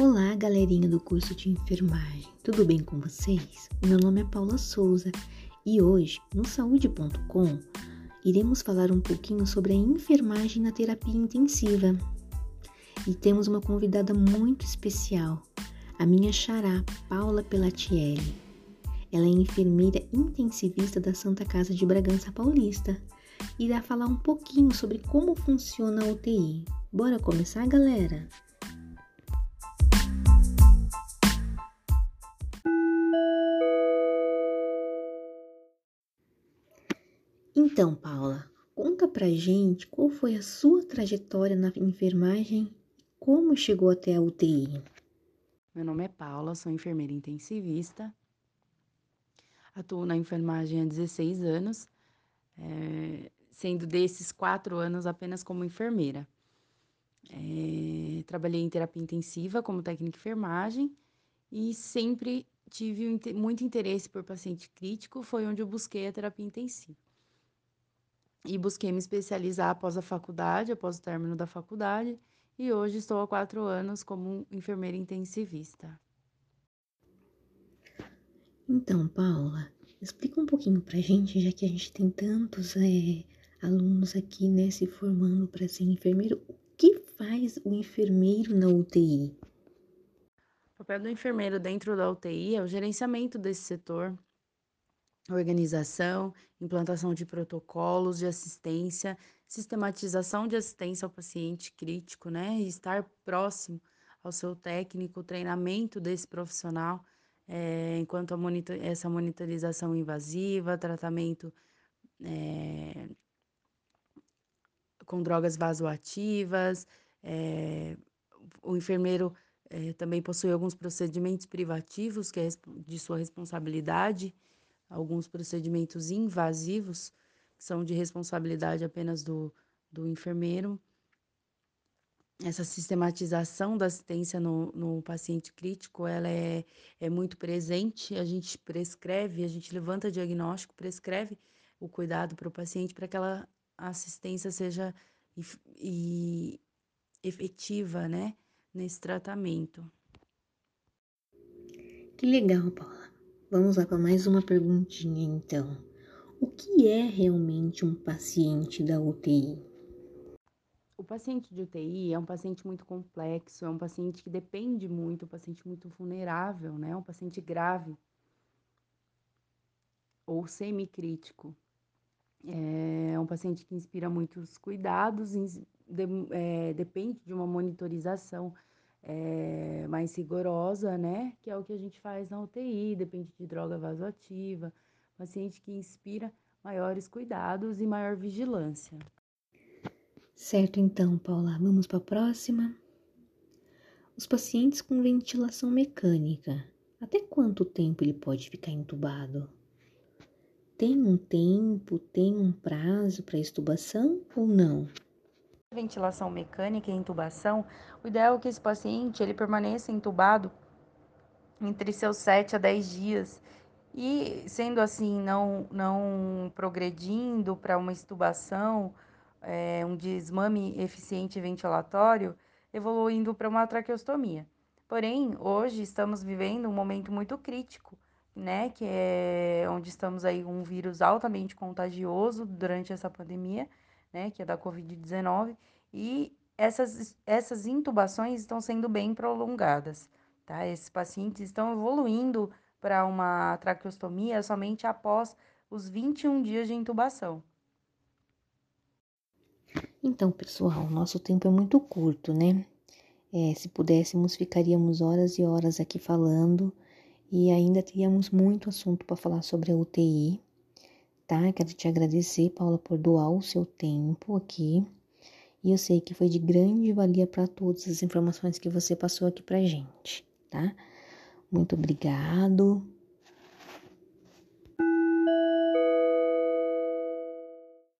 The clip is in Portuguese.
Olá, galerinha do curso de enfermagem. Tudo bem com vocês? Meu nome é Paula Souza e hoje, no saúde.com, iremos falar um pouquinho sobre a enfermagem na terapia intensiva. E temos uma convidada muito especial, a minha xará, Paula Pelatielli. Ela é enfermeira intensivista da Santa Casa de Bragança Paulista e irá falar um pouquinho sobre como funciona a UTI. Bora começar, galera? Então, Paula, conta pra gente qual foi a sua trajetória na enfermagem e como chegou até a UTI. Meu nome é Paula, sou enfermeira intensivista. Atuo na enfermagem há 16 anos, é, sendo desses quatro anos apenas como enfermeira. É, trabalhei em terapia intensiva como técnica de enfermagem e sempre tive muito interesse por paciente crítico, foi onde eu busquei a terapia intensiva e busquei me especializar após a faculdade, após o término da faculdade, e hoje estou há quatro anos como enfermeira intensivista. Então, Paula, explica um pouquinho pra gente, já que a gente tem tantos é, alunos aqui, né, se formando para ser enfermeiro, o que faz o enfermeiro na UTI? O papel do enfermeiro dentro da UTI é o gerenciamento desse setor, organização, implantação de protocolos de assistência, sistematização de assistência ao paciente crítico, né? E estar próximo ao seu técnico, treinamento desse profissional, é, enquanto monitor, essa monitorização invasiva, tratamento é, com drogas vasoativas, é, o enfermeiro também possui alguns procedimentos privativos que é de sua responsabilidade alguns procedimentos invasivos, que são de responsabilidade apenas do, do enfermeiro. Essa sistematização da assistência no, no paciente crítico, ela é, é muito presente, a gente prescreve, a gente levanta diagnóstico, prescreve o cuidado para o paciente para que aquela assistência seja e efetiva, né, nesse tratamento. Que legal, Paula. Vamos lá para mais uma perguntinha então. O que é realmente um paciente da UTI? O paciente de UTI é um paciente muito complexo, é um paciente que depende muito, um paciente muito vulnerável, né? Um paciente grave ou semicrítico. É um paciente que inspira muitos cuidados, é, depende de uma monitorização é, mais rigorosa, né? Que é o que a gente faz na UTI, depende de droga vasoativa, paciente que inspira maiores cuidados e maior vigilância. Certo, então, Paula, vamos para a próxima. Os pacientes com ventilação mecânica, até quanto tempo ele pode ficar entubado? Tem um tempo, tem um prazo para estubação ou não? Ventilação mecânica e intubação, o ideal é que esse paciente ele permaneça entubado entre seus 7 a 10 dias. E sendo assim, não, não progredindo para uma estubação, é, um desmame eficiente ventilatório, evoluindo para uma traqueostomia. Porém, hoje estamos vivendo um momento muito crítico, né, que é onde estamos aí com um vírus altamente contagioso durante essa pandemia, né, que é da Covid-19, e essas, essas intubações estão sendo bem prolongadas, tá? Esses pacientes estão evoluindo para uma traqueostomia somente após os 21 dias de intubação. Então, pessoal, nosso tempo é muito curto, né? É, se pudéssemos, ficaríamos horas e horas aqui falando e ainda teríamos muito assunto para falar sobre a UTI, tá? Quero te agradecer, Paula, por doar o seu tempo aqui. E eu sei que foi de grande valia para todas as informações que você passou aqui pra gente, tá? Muito obrigado.